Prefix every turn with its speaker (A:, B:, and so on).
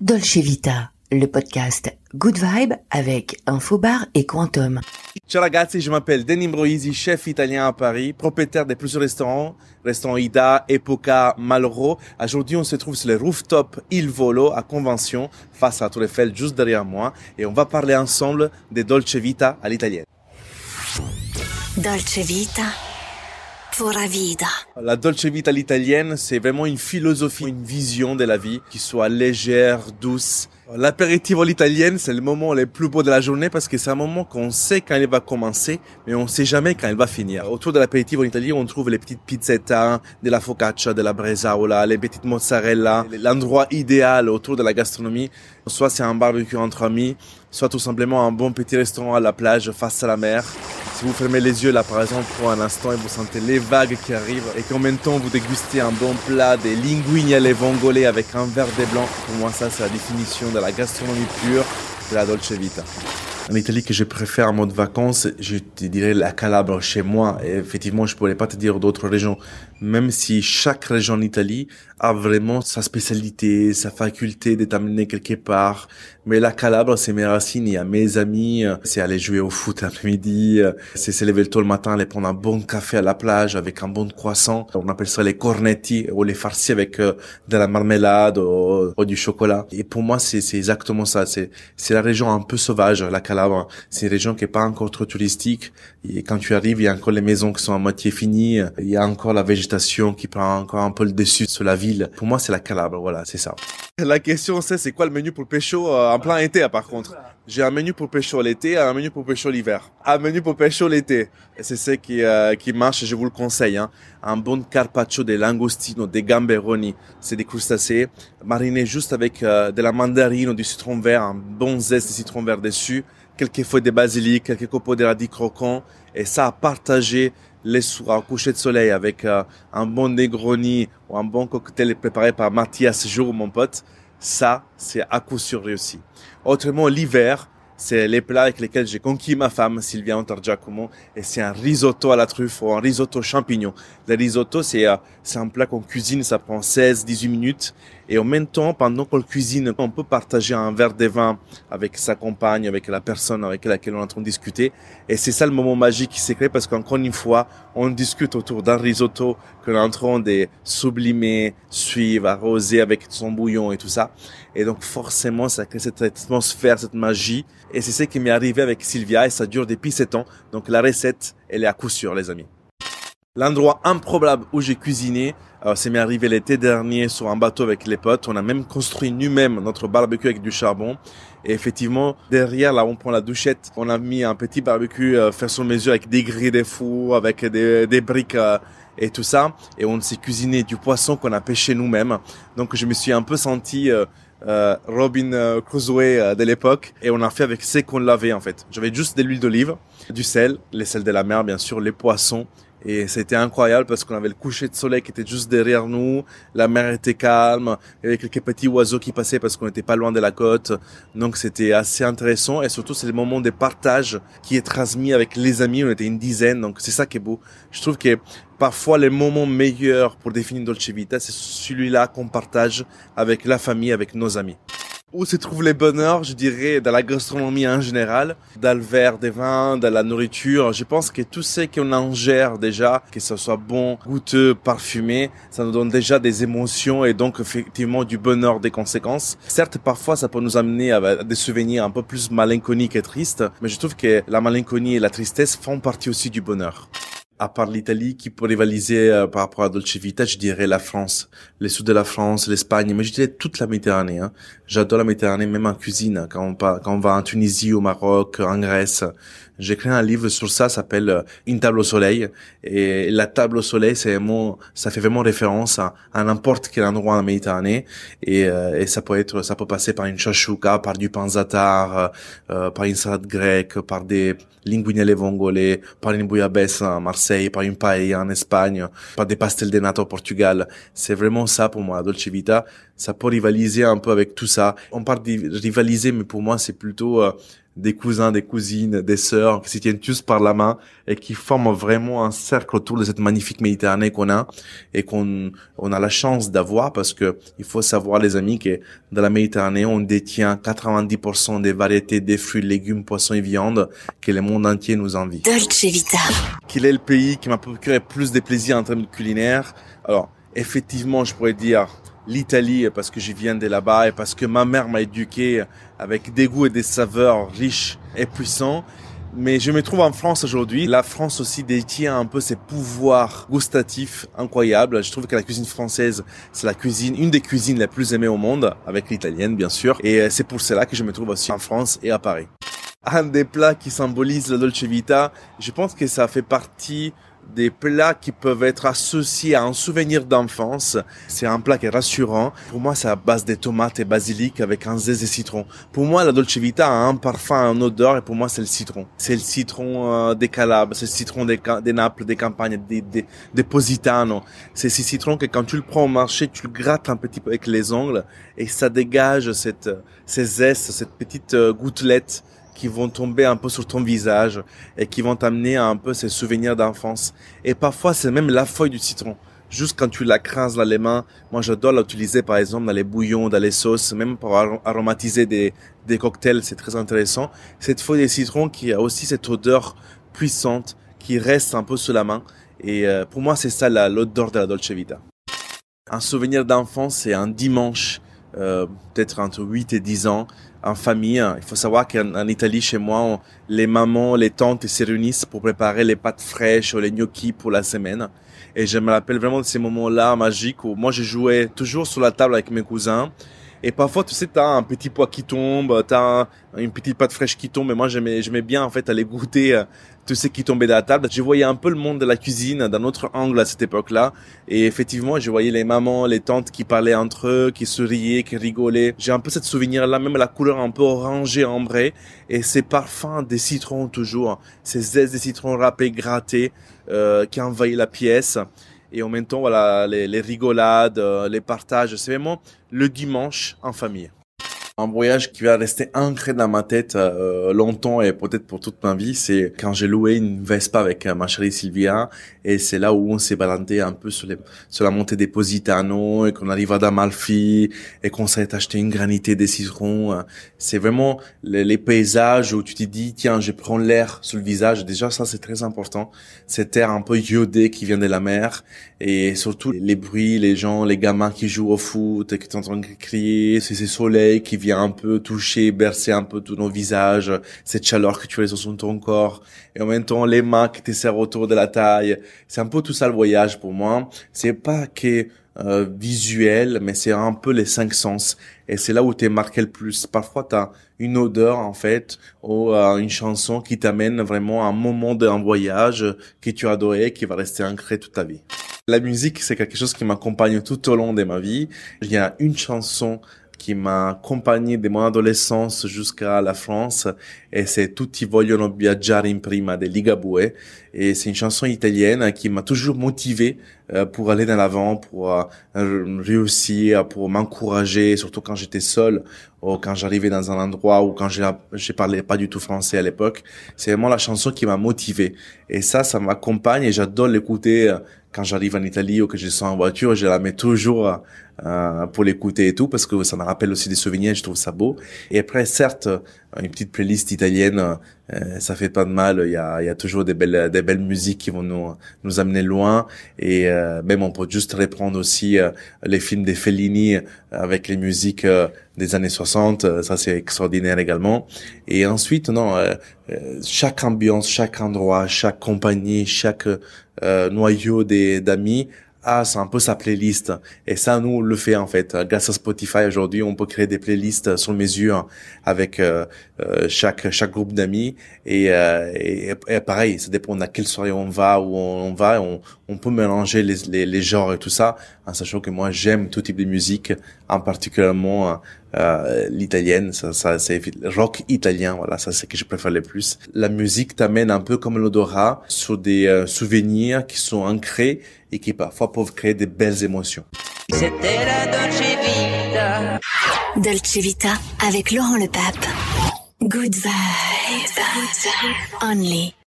A: Dolce Vita, le podcast Good Vibe avec Infobar et Quantum.
B: Ciao ragazzi, je m'appelle Denis Broisi, chef italien à Paris, propriétaire de plusieurs restaurants, restaurant Ida, Epoca, Malraux. Aujourd'hui, on se trouve sur le rooftop Il Volo à Convention, face à la Tour Eiffel, juste derrière moi, et on va parler ensemble des Dolce Vita à l'italienne.
A: Dolce Vita.
B: La Dolce Vita l'italienne, c'est vraiment une philosophie, une vision de la vie qui soit légère, douce. L'apéritif à l'italienne, c'est le moment le plus beau de la journée parce que c'est un moment qu'on sait quand il va commencer, mais on sait jamais quand il va finir. Autour de l'apéritif en Italie, on trouve les petites pizzetas, de la focaccia, de la bresaola, les petites mozzarella, l'endroit idéal autour de la gastronomie. Soit c'est un barbecue entre amis, soit tout simplement un bon petit restaurant à la plage face à la mer. Si vous fermez les yeux là par exemple pour un instant et vous sentez les vagues qui arrivent et qu'en même temps vous dégustez un bon plat, des linguini alle vongole avec un verre de blanc, pour moi ça c'est la définition de la gastronomie pure de la Dolce Vita. En Italie que je préfère en mode vacances, je te dirais la Calabre chez moi. Et effectivement, je pourrais pas te dire d'autres régions. Même si chaque région en Italie a vraiment sa spécialité, sa faculté t'amener quelque part. Mais la Calabre, c'est mes racines. Il y a mes amis, c'est aller jouer au foot l'après-midi, c'est se lever tôt le matin, aller prendre un bon café à la plage avec un bon croissant. On appelle ça les cornetti ou les farcis avec euh, de la marmelade ou, ou du chocolat. Et pour moi, c'est exactement ça. C'est la région un peu sauvage, la Calabre. C'est une région qui est pas encore trop touristique. Et quand tu arrives, il y a encore les maisons qui sont à moitié finies. Il y a encore la végétation qui prend encore un peu le dessus sur la ville. Pour moi, c'est la Calabre. Voilà, c'est ça. La question c'est c'est quoi le menu pour pécho euh, en plein été par contre? J'ai un menu pour pécho l'été, un menu pour pécho l'hiver. Un menu pour pécho l'été. C'est ce qui euh, qui marche, je vous le conseille hein. Un bon carpaccio de langostino, des gamberoni, c'est des crustacés marinés juste avec euh, de la mandarine ou du citron vert, un bon zeste de citron vert dessus, quelques feuilles de basilic, quelques copeaux de radis croquants et ça à partager les soirs au coucher de soleil avec euh, un bon Negroni ou un bon cocktail préparé par Mathias Jour, mon pote, ça, c'est à coup sûr réussi. Autrement, l'hiver, c'est les plats avec lesquels j'ai conquis ma femme, Sylvia Antargiacomo, et c'est un risotto à la truffe ou un risotto champignon. Le risotto, c'est euh, c'est un plat qu'on cuisine, ça prend 16-18 minutes, et en même temps, pendant qu'on cuisine, on peut partager un verre de vin avec sa compagne, avec la personne avec laquelle on est en train de discuter, et c'est ça le moment magique qui s'est créé parce qu'encore une fois, on discute autour d'un risotto qu'on est en train de sublimer, suivre, arroser avec son bouillon et tout ça, et donc forcément, ça crée cette atmosphère, cette magie, et c'est ce qui m'est arrivé avec Sylvia, et ça dure depuis 7 ans, donc la recette, elle est à coup sûr, les amis. L'endroit improbable où j'ai cuisiné, euh, c'est m'est arrivé l'été dernier sur un bateau avec les potes. On a même construit nous-mêmes notre barbecue avec du charbon. Et effectivement, derrière, là on prend la douchette, on a mis un petit barbecue euh, fait sur mesure avec des grilles de four, avec des, des briques euh, et tout ça. Et on s'est cuisiné du poisson qu'on a pêché nous-mêmes. Donc je me suis un peu senti... Euh, euh, Robin euh, Crusoe euh, de l'époque et on a fait avec ce qu'on l'avait en fait. J'avais juste de l'huile d'olive, du sel, les sels de la mer bien sûr, les poissons et c'était incroyable parce qu'on avait le coucher de soleil qui était juste derrière nous, la mer était calme, il y avait quelques petits oiseaux qui passaient parce qu'on n'était pas loin de la côte. Donc c'était assez intéressant. Et surtout c'est le moment de partage qui est transmis avec les amis, on était une dizaine, donc c'est ça qui est beau. Je trouve que parfois les moments meilleurs pour définir Dolce Vita, c'est celui-là qu'on partage avec la famille, avec nos amis où se trouve les bonheurs, je dirais, dans la gastronomie en général, dans le verre des vins, dans la nourriture. Je pense que tout ce qu'on ingère déjà, que ce soit bon, goûteux, parfumé, ça nous donne déjà des émotions et donc effectivement du bonheur des conséquences. Certes, parfois, ça peut nous amener à des souvenirs un peu plus malinconiques et tristes, mais je trouve que la malinconie et la tristesse font partie aussi du bonheur à part l'Italie, qui peut rivaliser euh, par rapport à Dolce Vita, je dirais la France, les sud de la France, l'Espagne, mais je dirais toute la Méditerranée. Hein. J'adore la Méditerranée, même en cuisine. Quand on, quand on va en Tunisie, au Maroc, en Grèce, j'ai écrit un livre sur ça, s'appelle euh, Une table au soleil. Et la table au soleil, c'est vraiment, ça fait vraiment référence à, n'importe quel endroit en Méditerranée. Et, euh, et, ça peut être, ça peut passer par une chachouka, par du panzatar, euh, par une salade grecque, par des linguine alle vongole, par une bouillabaisse à Marseille, par une paella en Espagne, par des pastel de nata au Portugal. C'est vraiment ça pour moi, la Dolce Vita. Ça peut rivaliser un peu avec tout ça. On parle de rivaliser, mais pour moi, c'est plutôt des cousins, des cousines, des sœurs qui se tiennent tous par la main et qui forment vraiment un cercle autour de cette magnifique Méditerranée qu'on a et qu'on on a la chance d'avoir parce que il faut savoir les amis que dans la Méditerranée on détient 90% des variétés des fruits, légumes, poissons et viandes que le monde entier nous envie.
A: Dolce Vita.
B: Quel est le pays qui m'a procuré plus de plaisir en termes culinaires Alors effectivement je pourrais dire l'Italie parce que je viens de là-bas et parce que ma mère m'a éduqué avec des goûts et des saveurs riches et puissants. Mais je me trouve en France aujourd'hui. La France aussi détient un peu ses pouvoirs gustatifs incroyables. Je trouve que la cuisine française, c'est la cuisine, une des cuisines les plus aimées au monde, avec l'italienne bien sûr. Et euh, c'est pour cela que je me trouve aussi en France et à Paris. Un des plats qui symbolise la Dolce Vita, je pense que ça fait partie des plats qui peuvent être associés à un souvenir d'enfance. C'est un plat qui est rassurant. Pour moi, c'est à base de tomates et basilic avec un zeste de citron. Pour moi, la Dolce Vita a un parfum, un odeur et pour moi, c'est le citron. C'est le citron euh, des Calabres, c'est le citron des, des, Naples, des campagnes, des, des, des Positano. C'est ce citron que quand tu le prends au marché, tu le grattes un petit peu avec les ongles et ça dégage cette, ces zestes, cette petite euh, gouttelette qui vont tomber un peu sur ton visage et qui vont t'amener à un peu ces souvenirs d'enfance. Et parfois, c'est même la feuille du citron. Juste quand tu la crases dans les mains, moi j'adore l'utiliser par exemple dans les bouillons, dans les sauces, même pour aromatiser des, cocktails, c'est très intéressant. Cette feuille de citron qui a aussi cette odeur puissante qui reste un peu sous la main. Et euh, pour moi, c'est ça l'odeur de la Dolce Vita. Un souvenir d'enfance, c'est un dimanche, euh, peut-être entre 8 et 10 ans, en famille. Il faut savoir qu'en Italie, chez moi, les mamans, les tantes se réunissent pour préparer les pâtes fraîches ou les gnocchis pour la semaine. Et je me rappelle vraiment de ces moments-là magiques où moi, je jouais toujours sur la table avec mes cousins. Et parfois, tu sais, t'as un petit pois qui tombe, t'as une petite pâte fraîche qui tombe. Et moi, j'aimais, j'aimais bien, en fait, aller goûter euh, tout ce qui tombait de la table. Je voyais un peu le monde de la cuisine d'un autre angle à cette époque-là. Et effectivement, je voyais les mamans, les tantes qui parlaient entre eux, qui souriaient, qui rigolaient. J'ai un peu cette souvenir-là, même la couleur un peu orangée, ambrée. Et ces parfums des citrons toujours. Ces zestes des citrons râpés, grattés, euh, qui envahissent la pièce. Et en même temps, voilà, les, les rigolades, euh, les partages. C'est vraiment le dimanche en famille. Un voyage qui va rester ancré dans ma tête euh, longtemps et peut-être pour toute ma vie, c'est quand j'ai loué une Vespa avec euh, ma chérie Sylvia et c'est là où on s'est baladé un peu sur, les, sur la montée des Positano et qu'on arrive à Damalfi et qu'on s'est acheté une granité des citrons. C'est vraiment les, les, paysages où tu te dis tiens je prends l'air sur le visage. Déjà ça c'est très important. Cet air un peu iodé qui vient de la mer et surtout les bruits, les gens, les gamins qui jouent au foot et qui t'entendent crier, c'est ces soleils qui vient un peu toucher, bercer un peu tous nos visages, cette chaleur que tu as sur ton corps, et en même temps les mains qui te serrent autour de la taille. C'est un peu tout ça le voyage pour moi. C'est pas que euh, visuel, mais c'est un peu les cinq sens. Et c'est là où t'es marqué le plus. Parfois, t'as une odeur, en fait, ou euh, une chanson qui t'amène vraiment à un moment d'un voyage que tu as adoré, qui va rester ancré toute ta vie. La musique, c'est quelque chose qui m'accompagne tout au long de ma vie. Il y a une chanson qui m'a accompagné de mon adolescence jusqu'à la France et c'est Tutti vogliono viaggiare in prima de Ligabue. Et c'est une chanson italienne qui m'a toujours motivé euh, pour aller de l'avant, pour euh, réussir, pour m'encourager, surtout quand j'étais seul ou quand j'arrivais dans un endroit où quand je je parlais pas du tout français à l'époque, c'est vraiment la chanson qui m'a motivé. Et ça ça m'accompagne et j'adore l'écouter euh, quand j'arrive en Italie ou que je sens en voiture, je la mets toujours euh, pour l'écouter et tout parce que ça me rappelle aussi des souvenirs, je trouve ça beau. Et après, certes, une petite playlist italienne, euh, ça fait pas de mal. Il y a, y a toujours des belles, des belles musiques qui vont nous, nous amener loin. Et euh, même on peut juste reprendre aussi euh, les films des Fellini avec les musiques des années 60. Ça c'est extraordinaire également. Et ensuite, non, chaque ambiance, chaque endroit, chaque compagnie, chaque noyau des d'amis ah, c'est un peu sa playlist. Et ça, nous, on le fait en fait. Grâce à Spotify, aujourd'hui, on peut créer des playlists sur mesure avec euh, euh, chaque chaque groupe d'amis. Et, euh, et, pareil, ça dépend à quelle soirée on va, où on, va. On, on peut mélanger les, les, les, genres et tout ça, en sachant que moi, j'aime tout type de musique, en particulièrement euh, l'italienne, ça, ça c'est rock italien, voilà, ça c'est ce que je préfère le plus. La musique t'amène un peu comme l'odorat sur des euh, souvenirs qui sont ancrés et qui parfois peuvent créer des belles émotions.
A: C'était la Dolce Vita. Dolce Vita avec Laurent Le Pape. Good vibes. Only